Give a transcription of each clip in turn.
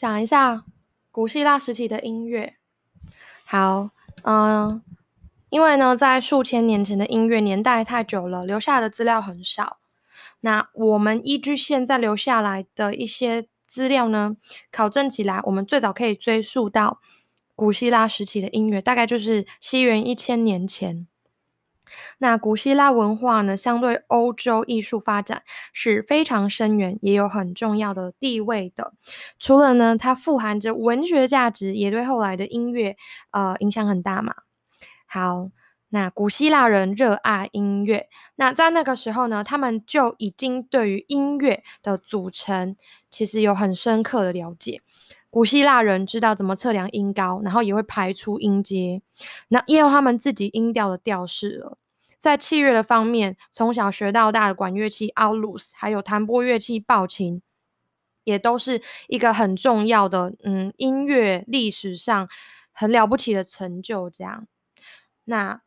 讲一下古希腊时期的音乐。好，嗯，因为呢，在数千年前的音乐年代太久了，留下的资料很少。那我们依据现在留下来的一些资料呢，考证起来，我们最早可以追溯到古希腊时期的音乐，大概就是西元一千年前。那古希腊文化呢，相对欧洲艺术发展是非常深远，也有很重要的地位的。除了呢，它富含着文学价值，也对后来的音乐呃影响很大嘛。好，那古希腊人热爱音乐，那在那个时候呢，他们就已经对于音乐的组成其实有很深刻的了解。古希腊人知道怎么测量音高，然后也会排出音阶，那也有他们自己音调的调式了。在器乐的方面，从小学到大的管乐器奥鲁斯，还有弹拨乐器抱琴，也都是一个很重要的，嗯，音乐历史上很了不起的成就。这样，那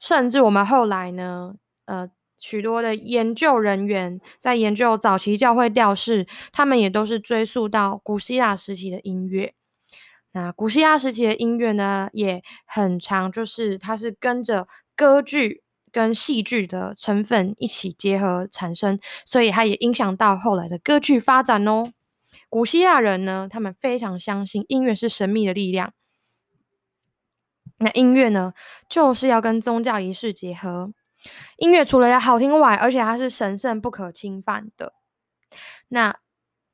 甚至我们后来呢，呃。许多的研究人员在研究早期教会调式，他们也都是追溯到古希腊时期的音乐。那古希腊时期的音乐呢，也很长，就是它是跟着歌剧跟戏剧的成分一起结合产生，所以它也影响到后来的歌剧发展哦。古希腊人呢，他们非常相信音乐是神秘的力量。那音乐呢，就是要跟宗教仪式结合。音乐除了要好听外，而且它是神圣不可侵犯的。那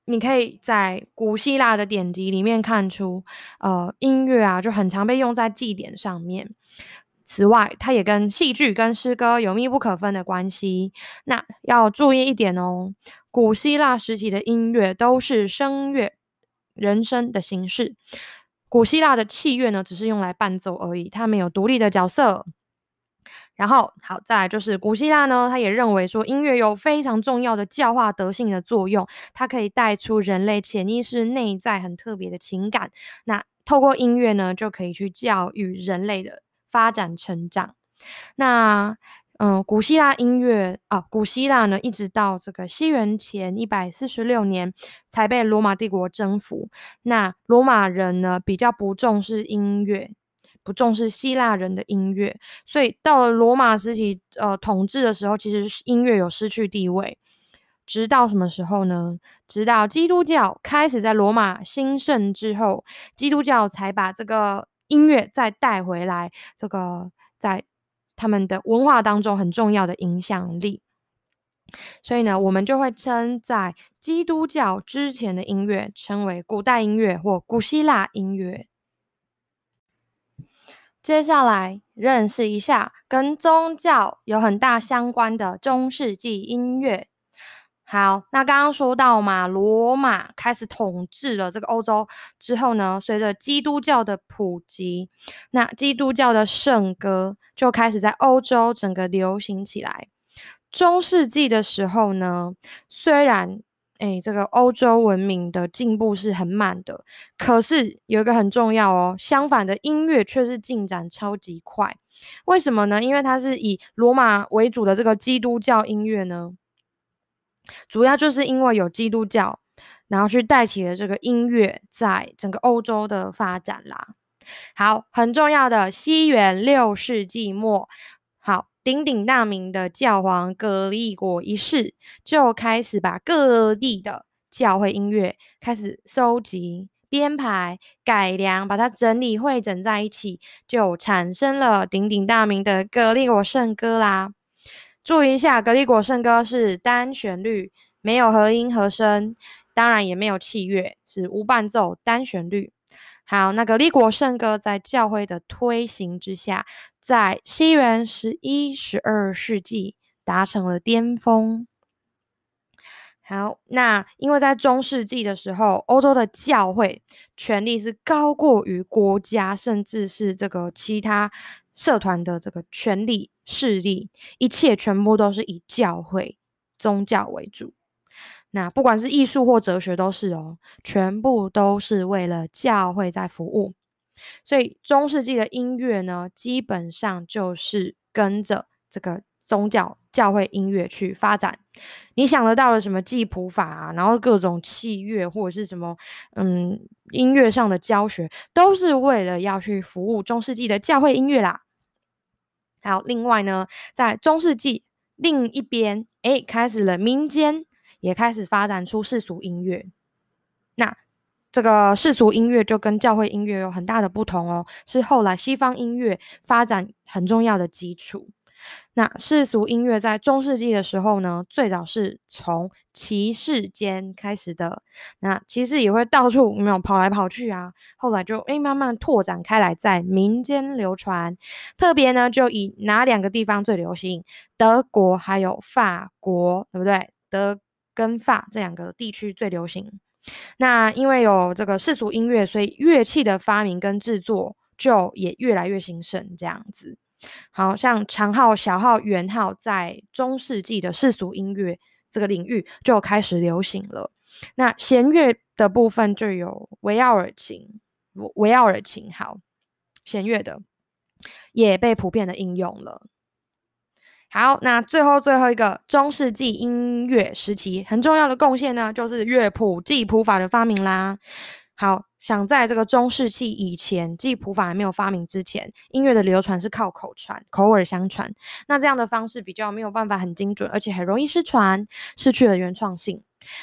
你可以在古希腊的典籍里面看出，呃，音乐啊就很常被用在祭典上面。此外，它也跟戏剧跟诗歌有密不可分的关系。那要注意一点哦，古希腊时期的音乐都是声乐、人声的形式。古希腊的器乐呢，只是用来伴奏而已，它没有独立的角色。然后，好，再来就是古希腊呢，他也认为说音乐有非常重要的教化德性的作用，它可以带出人类潜意识内在很特别的情感。那透过音乐呢，就可以去教育人类的发展成长。那，嗯，古希腊音乐啊，古希腊呢，一直到这个西元前一百四十六年才被罗马帝国征服。那罗马人呢，比较不重视音乐。不重视希腊人的音乐，所以到了罗马时期，呃，统治的时候，其实音乐有失去地位。直到什么时候呢？直到基督教开始在罗马兴盛之后，基督教才把这个音乐再带回来，这个在他们的文化当中很重要的影响力。所以呢，我们就会称在基督教之前的音乐称为古代音乐或古希腊音乐。接下来认识一下跟宗教有很大相关的中世纪音乐。好，那刚刚说到嘛，罗马开始统治了这个欧洲之后呢，随着基督教的普及，那基督教的圣歌就开始在欧洲整个流行起来。中世纪的时候呢，虽然哎，这个欧洲文明的进步是很慢的，可是有一个很重要哦，相反的音乐却是进展超级快。为什么呢？因为它是以罗马为主的这个基督教音乐呢，主要就是因为有基督教，然后去带起了这个音乐在整个欧洲的发展啦。好，很重要的西元六世纪末，好。鼎鼎大名的教皇格利果一世就开始把各地的教会音乐开始收集、编排、改良，把它整理汇整在一起，就产生了鼎鼎大名的格利果圣歌啦。注意一下，格利果圣歌是单旋律，没有和音和声，当然也没有器乐，是无伴奏单旋律。好，那格利果圣歌在教会的推行之下。在西元十一、十二世纪达成了巅峰。好，那因为在中世纪的时候，欧洲的教会权力是高过于国家，甚至是这个其他社团的这个权力势力，一切全部都是以教会宗教为主。那不管是艺术或哲学都是哦，全部都是为了教会在服务。所以中世纪的音乐呢，基本上就是跟着这个宗教教会音乐去发展。你想得到的什么记谱法啊，然后各种器乐或者是什么嗯音乐上的教学，都是为了要去服务中世纪的教会音乐啦。还有另外呢，在中世纪另一边，哎，开始了民间也开始发展出世俗音乐。那这个世俗音乐就跟教会音乐有很大的不同哦，是后来西方音乐发展很重要的基础。那世俗音乐在中世纪的时候呢，最早是从骑士间开始的。那骑士也会到处没有跑来跑去啊，后来就诶慢慢拓展开来，在民间流传。特别呢，就以哪两个地方最流行？德国还有法国，对不对？德跟法这两个地区最流行。那因为有这个世俗音乐，所以乐器的发明跟制作就也越来越兴盛，这样子。好像长号、小号、圆号，在中世纪的世俗音乐这个领域就开始流行了。那弦乐的部分就有维奥尔琴、维奥尔琴，好，弦乐的也被普遍的应用了。好，那最后最后一个中世纪音乐时期很重要的贡献呢，就是乐谱记谱法的发明啦。好。想在这个中世纪以前，记谱法还没有发明之前，音乐的流传是靠口传、口耳相传。那这样的方式比较没有办法很精准，而且很容易失传，失去了原创性。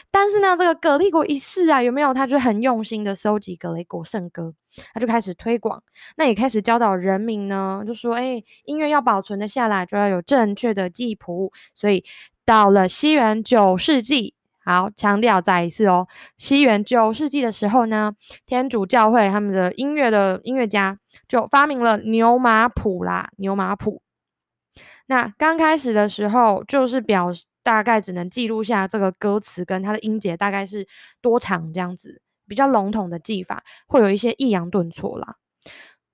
但是呢，这个格利国一世啊，有没有？他就很用心的搜集格雷国圣歌，他就开始推广，那也开始教导人民呢，就说：哎，音乐要保存的下来，就要有正确的记谱。所以到了西元九世纪。好，强调再一次哦。西元九世纪的时候呢，天主教会他们的音乐的音乐家就发明了牛马谱啦。牛马谱，那刚开始的时候就是表大概只能记录下这个歌词跟它的音节大概是多长这样子，比较笼统的记法，会有一些抑扬顿挫啦。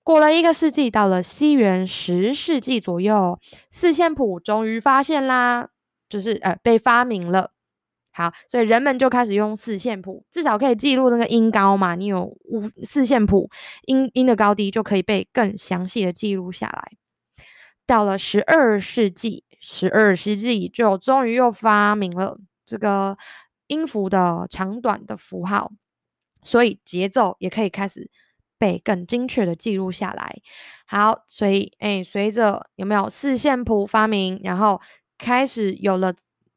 过了一个世纪，到了西元十世纪左右，四线谱终于发现啦，就是呃被发明了。好，所以人们就开始用四线谱，至少可以记录那个音高嘛。你有五四线谱，音音的高低就可以被更详细的记录下来。到了十二世纪，十二世纪就终于又发明了这个音符的长短的符号，所以节奏也可以开始被更精确的记录下来。好，所以哎，随着有没有四线谱发明，然后开始有了。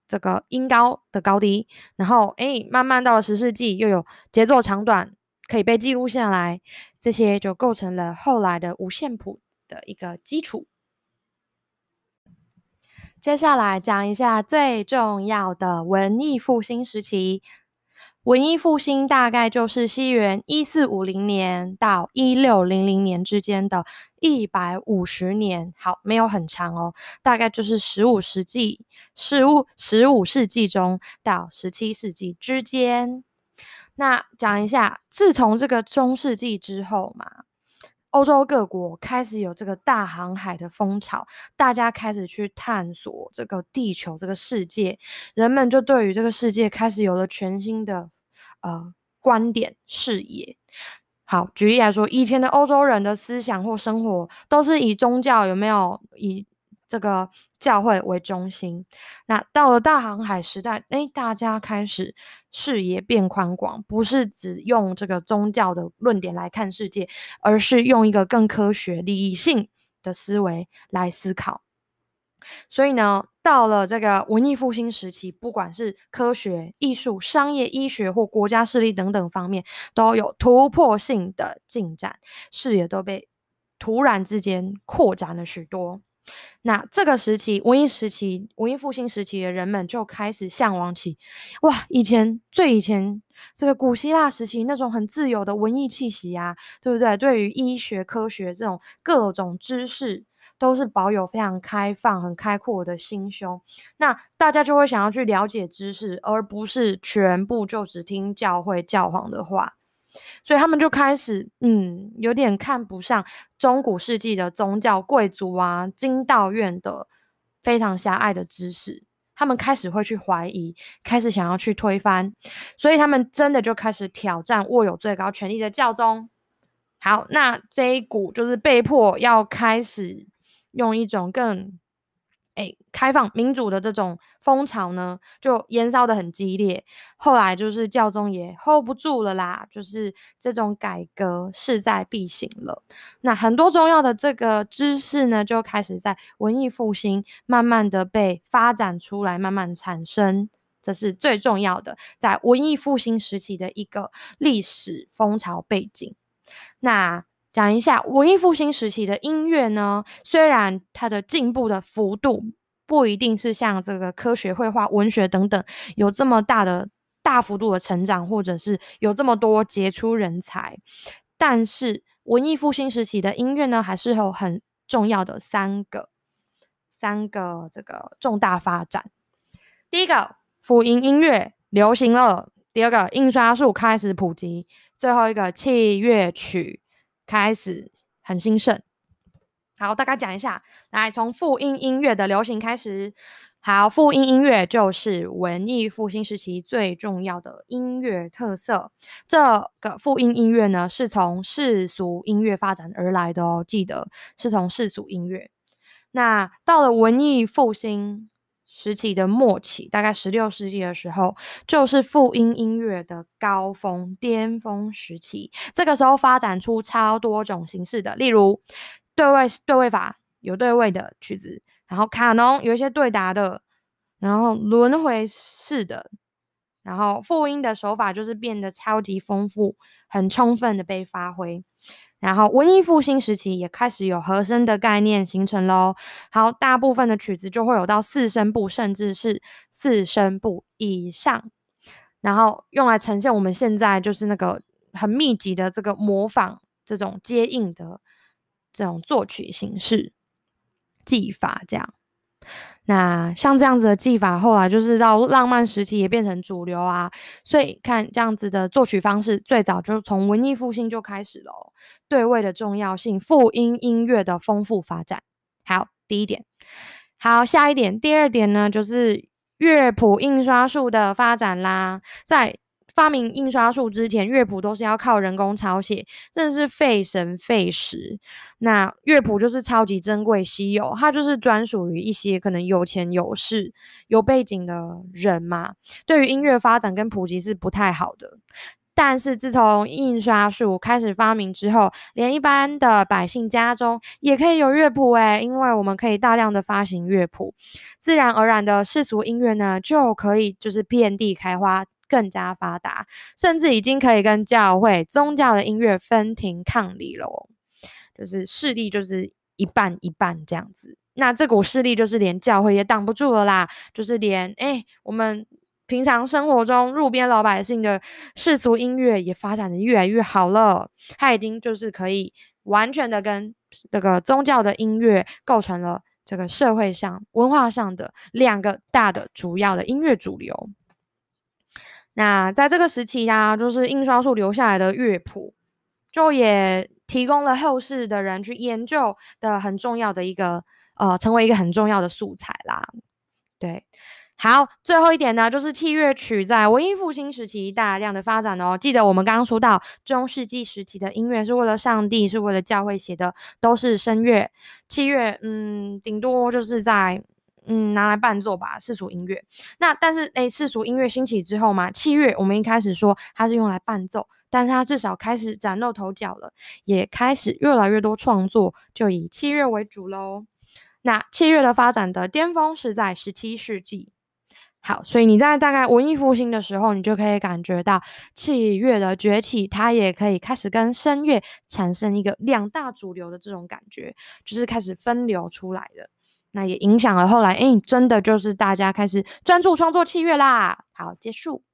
这个音高的高低，然后哎，慢慢到了十世纪，又有节奏长短可以被记录下来，这些就构成了后来的五线谱的一个基础。接下来讲一下最重要的文艺复兴时期。文艺复兴大概就是西元一四五零年到一六零零年之间的一百五十年，好，没有很长哦，大概就是十五世纪十五十五世纪中到十七世纪之间。那讲一下，自从这个中世纪之后嘛，欧洲各国开始有这个大航海的风潮，大家开始去探索这个地球这个世界，人们就对于这个世界开始有了全新的。呃，观点视野。好，举例来说，以前的欧洲人的思想或生活都是以宗教有没有以这个教会为中心。那到了大航海时代，哎，大家开始视野变宽广，不是只用这个宗教的论点来看世界，而是用一个更科学、理性的思维来思考。所以呢，到了这个文艺复兴时期，不管是科学、艺术、商业、医学或国家势力等等方面，都有突破性的进展，视野都被突然之间扩展了许多。那这个时期，文艺时期、文艺复兴时期的人们就开始向往起，哇，以前最以前这个古希腊时期那种很自由的文艺气息啊，对不对？对于医学、科学这种各种知识。都是保有非常开放、很开阔的心胸，那大家就会想要去了解知识，而不是全部就只听教会教皇的话，所以他们就开始，嗯，有点看不上中古世纪的宗教贵族啊、经道院的非常狭隘的知识，他们开始会去怀疑，开始想要去推翻，所以他们真的就开始挑战握有最高权力的教宗。好，那这一股就是被迫要开始。用一种更哎，开放民主的这种风潮呢，就燃烧的很激烈。后来就是教宗也 hold 不住了啦，就是这种改革势在必行了。那很多重要的这个知识呢，就开始在文艺复兴慢慢的被发展出来，慢慢产生。这是最重要的，在文艺复兴时期的一个历史风潮背景。那讲一下文艺复兴时期的音乐呢？虽然它的进步的幅度不一定是像这个科学、绘画、文学等等有这么大的大幅度的成长，或者是有这么多杰出人才，但是文艺复兴时期的音乐呢，还是有很重要的三个三个这个重大发展。第一个，福音音乐流行了；第二个，印刷术开始普及；最后一个，器乐曲。开始很兴盛，好，大概讲一下，来从复音音乐的流行开始。好，复音音乐就是文艺复兴时期最重要的音乐特色。这个复音音乐呢，是从世俗音乐发展而来的哦，记得是从世俗音乐。那到了文艺复兴。时期的末期，大概十六世纪的时候，就是复音音乐的高峰巅峰时期。这个时候发展出超多种形式的，例如对位对位法有对位的曲子，然后卡农有一些对答的，然后轮回式的，然后复音的手法就是变得超级丰富，很充分的被发挥。然后文艺复兴时期也开始有和声的概念形成喽。好，大部分的曲子就会有到四声部，甚至是四声部以上，然后用来呈现我们现在就是那个很密集的这个模仿这种接应的这种作曲形式技法，这样。那像这样子的技法，后来就是到浪漫时期也变成主流啊。所以看这样子的作曲方式，最早就是从文艺复兴就开始了。对位的重要性，复音音乐的丰富发展。好，第一点。好，下一点，第二点呢，就是乐谱印刷术的发展啦。在发明印刷术之前，乐谱都是要靠人工抄写，真的是费神费时。那乐谱就是超级珍贵稀有，它就是专属于一些可能有钱有势、有背景的人嘛。对于音乐发展跟普及是不太好的。但是自从印刷术开始发明之后，连一般的百姓家中也可以有乐谱诶，因为我们可以大量的发行乐谱，自然而然的世俗音乐呢就可以就是遍地开花。更加发达，甚至已经可以跟教会宗教的音乐分庭抗礼了。就是势力就是一半一半这样子，那这股势力就是连教会也挡不住了啦。就是连哎，我们平常生活中路边老百姓的世俗音乐也发展的越来越好了。它已经就是可以完全的跟这个宗教的音乐构成了这个社会上文化上的两个大的主要的音乐主流。那在这个时期呀，就是印刷术留下来的乐谱，就也提供了后世的人去研究的很重要的一个呃，成为一个很重要的素材啦。对，好，最后一点呢，就是器乐曲在文艺复兴时期大量的发展哦。记得我们刚刚说到中世纪时期的音乐是为了上帝，是为了教会写的，都是声乐，器乐，嗯，顶多就是在。嗯，拿来伴奏吧，世俗音乐。那但是，诶，世俗音乐兴起之后嘛，器乐我们一开始说它是用来伴奏，但是它至少开始崭露头角了，也开始越来越多创作就以器乐为主喽。那器乐的发展的巅峰是在十七世纪。好，所以你在大概文艺复兴的时候，你就可以感觉到器乐的崛起，它也可以开始跟声乐产生一个两大主流的这种感觉，就是开始分流出来的。那也影响了后来，哎，真的就是大家开始专注创作器乐啦。好，结束。